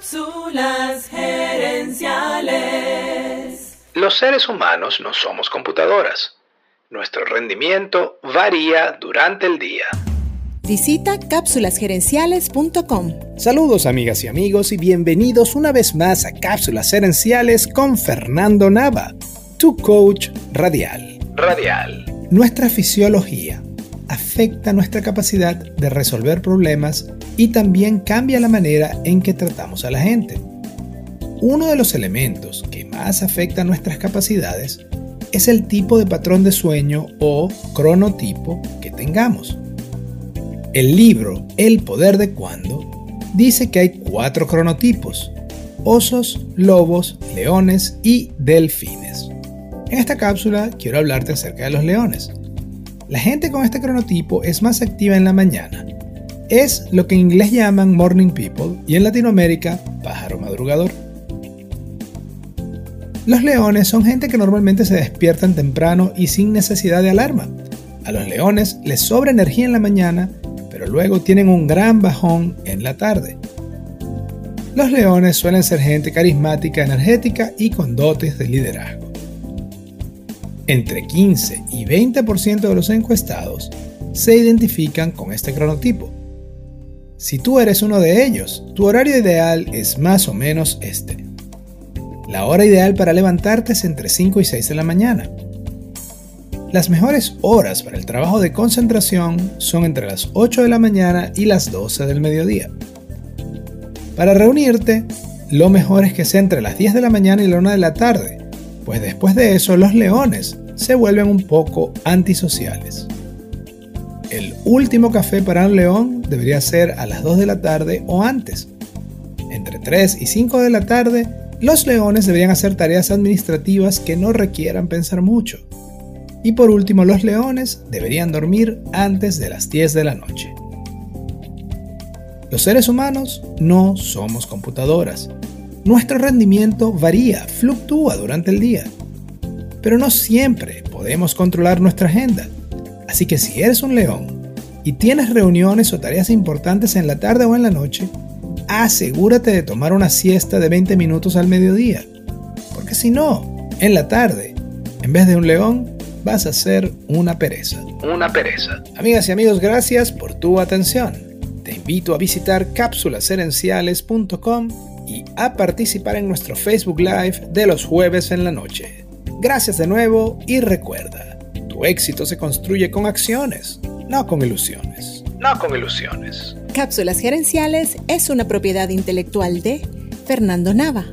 Cápsulas gerenciales. Los seres humanos no somos computadoras. Nuestro rendimiento varía durante el día. Visita cápsulasgerenciales.com. Saludos amigas y amigos y bienvenidos una vez más a Cápsulas Gerenciales con Fernando Nava, tu coach radial. Radial. Nuestra fisiología afecta nuestra capacidad de resolver problemas y también cambia la manera en que tratamos a la gente. Uno de los elementos que más afecta nuestras capacidades es el tipo de patrón de sueño o cronotipo que tengamos. El libro El poder de cuando dice que hay cuatro cronotipos, osos, lobos, leones y delfines. En esta cápsula quiero hablarte acerca de los leones. La gente con este cronotipo es más activa en la mañana. Es lo que en inglés llaman morning people y en Latinoamérica pájaro madrugador. Los leones son gente que normalmente se despiertan temprano y sin necesidad de alarma. A los leones les sobra energía en la mañana, pero luego tienen un gran bajón en la tarde. Los leones suelen ser gente carismática, energética y con dotes de liderazgo. Entre 15 y 20% de los encuestados se identifican con este cronotipo. Si tú eres uno de ellos, tu horario ideal es más o menos este. La hora ideal para levantarte es entre 5 y 6 de la mañana. Las mejores horas para el trabajo de concentración son entre las 8 de la mañana y las 12 del mediodía. Para reunirte, lo mejor es que sea entre las 10 de la mañana y la 1 de la tarde, pues después de eso los leones se vuelven un poco antisociales. El último café para un león debería ser a las 2 de la tarde o antes. Entre 3 y 5 de la tarde, los leones deberían hacer tareas administrativas que no requieran pensar mucho. Y por último, los leones deberían dormir antes de las 10 de la noche. Los seres humanos no somos computadoras. Nuestro rendimiento varía, fluctúa durante el día pero no siempre podemos controlar nuestra agenda. Así que si eres un león y tienes reuniones o tareas importantes en la tarde o en la noche, asegúrate de tomar una siesta de 20 minutos al mediodía. Porque si no, en la tarde, en vez de un león, vas a ser una pereza. Una pereza. Amigas y amigos, gracias por tu atención. Te invito a visitar cápsulaserenciales.com y a participar en nuestro Facebook Live de los jueves en la noche. Gracias de nuevo y recuerda, tu éxito se construye con acciones, no con ilusiones. No con ilusiones. Cápsulas Gerenciales es una propiedad intelectual de Fernando Nava.